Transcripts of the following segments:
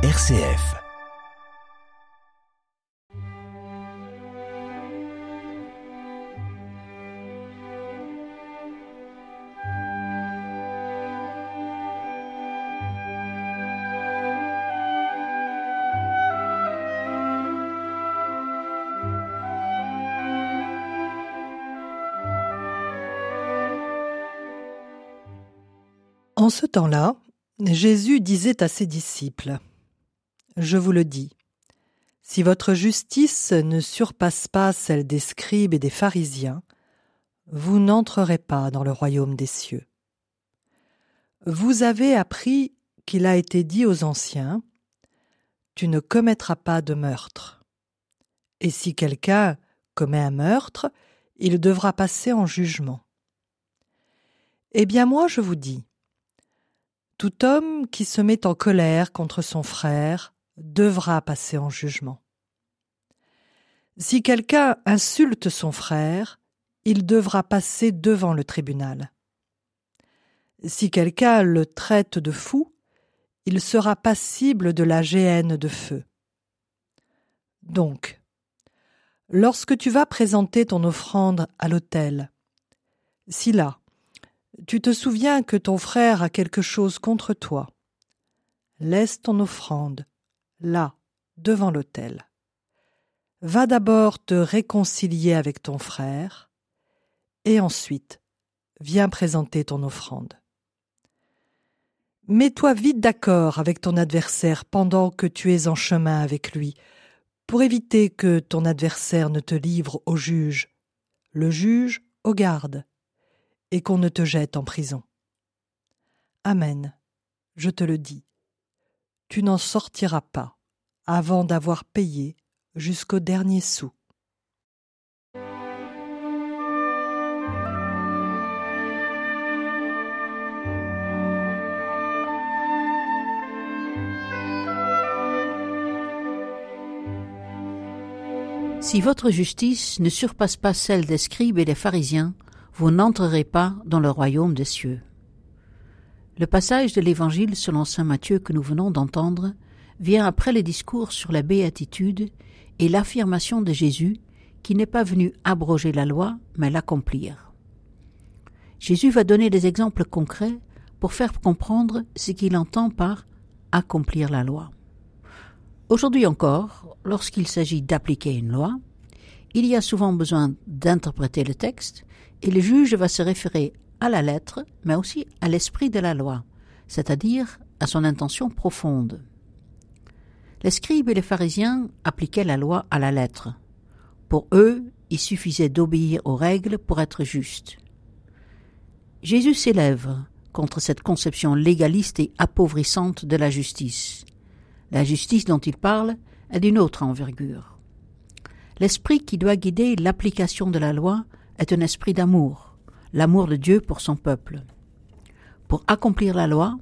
RCF. En ce temps-là, Jésus disait à ses disciples Je vous le dis, si votre justice ne surpasse pas celle des scribes et des pharisiens, vous n'entrerez pas dans le royaume des cieux. Vous avez appris qu'il a été dit aux anciens Tu ne commettras pas de meurtre. Et si quelqu'un commet un meurtre, il devra passer en jugement. Eh bien moi je vous dis, tout homme qui se met en colère contre son frère devra passer en jugement. Si quelqu'un insulte son frère, il devra passer devant le tribunal. Si quelqu'un le traite de fou, il sera passible de la géhenne de feu. Donc, lorsque tu vas présenter ton offrande à l'autel, si là, tu te souviens que ton frère a quelque chose contre toi. Laisse ton offrande là, devant l'autel. Va d'abord te réconcilier avec ton frère, et ensuite viens présenter ton offrande. Mets-toi vite d'accord avec ton adversaire pendant que tu es en chemin avec lui, pour éviter que ton adversaire ne te livre au juge, le juge au garde, et qu'on ne te jette en prison. Amen, je te le dis, tu n'en sortiras pas avant d'avoir payé jusqu'au dernier sou. Si votre justice ne surpasse pas celle des scribes et des pharisiens, vous n'entrerez pas dans le royaume des cieux. Le passage de l'Évangile selon saint Matthieu que nous venons d'entendre vient après les discours sur la béatitude et l'affirmation de Jésus qui n'est pas venu abroger la loi, mais l'accomplir. Jésus va donner des exemples concrets pour faire comprendre ce qu'il entend par accomplir la loi. Aujourd'hui encore, lorsqu'il s'agit d'appliquer une loi, il y a souvent besoin d'interpréter le texte et le juge va se référer à la lettre, mais aussi à l'esprit de la loi, c'est-à-dire à son intention profonde. Les scribes et les pharisiens appliquaient la loi à la lettre. Pour eux, il suffisait d'obéir aux règles pour être juste. Jésus s'élève contre cette conception légaliste et appauvrissante de la justice. La justice dont il parle est d'une autre envergure. L'esprit qui doit guider l'application de la loi est un esprit d'amour, l'amour de Dieu pour son peuple. Pour accomplir la loi,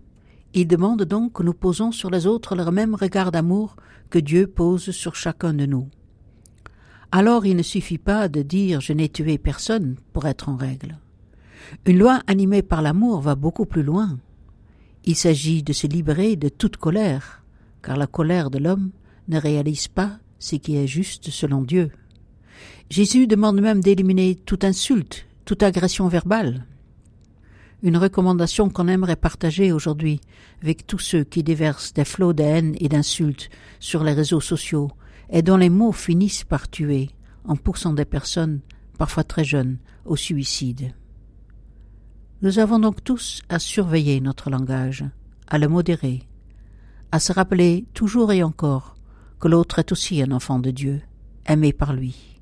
il demande donc que nous posons sur les autres le même regard d'amour que Dieu pose sur chacun de nous. Alors il ne suffit pas de dire je n'ai tué personne pour être en règle. Une loi animée par l'amour va beaucoup plus loin. Il s'agit de se libérer de toute colère, car la colère de l'homme ne réalise pas ce qui est juste selon Dieu. Jésus demande même d'éliminer toute insulte, toute agression verbale. Une recommandation qu'on aimerait partager aujourd'hui avec tous ceux qui déversent des flots de haine et d'insultes sur les réseaux sociaux et dont les mots finissent par tuer, en poussant des personnes, parfois très jeunes, au suicide. Nous avons donc tous à surveiller notre langage, à le modérer, à se rappeler toujours et encore que l'autre est aussi un enfant de Dieu, aimé par lui.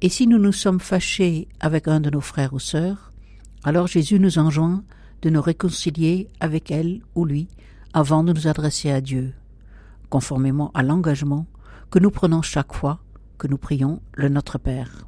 Et si nous nous sommes fâchés avec un de nos frères ou sœurs, alors Jésus nous enjoint de nous réconcilier avec elle ou lui avant de nous adresser à Dieu, conformément à l'engagement que nous prenons chaque fois que nous prions le Notre Père.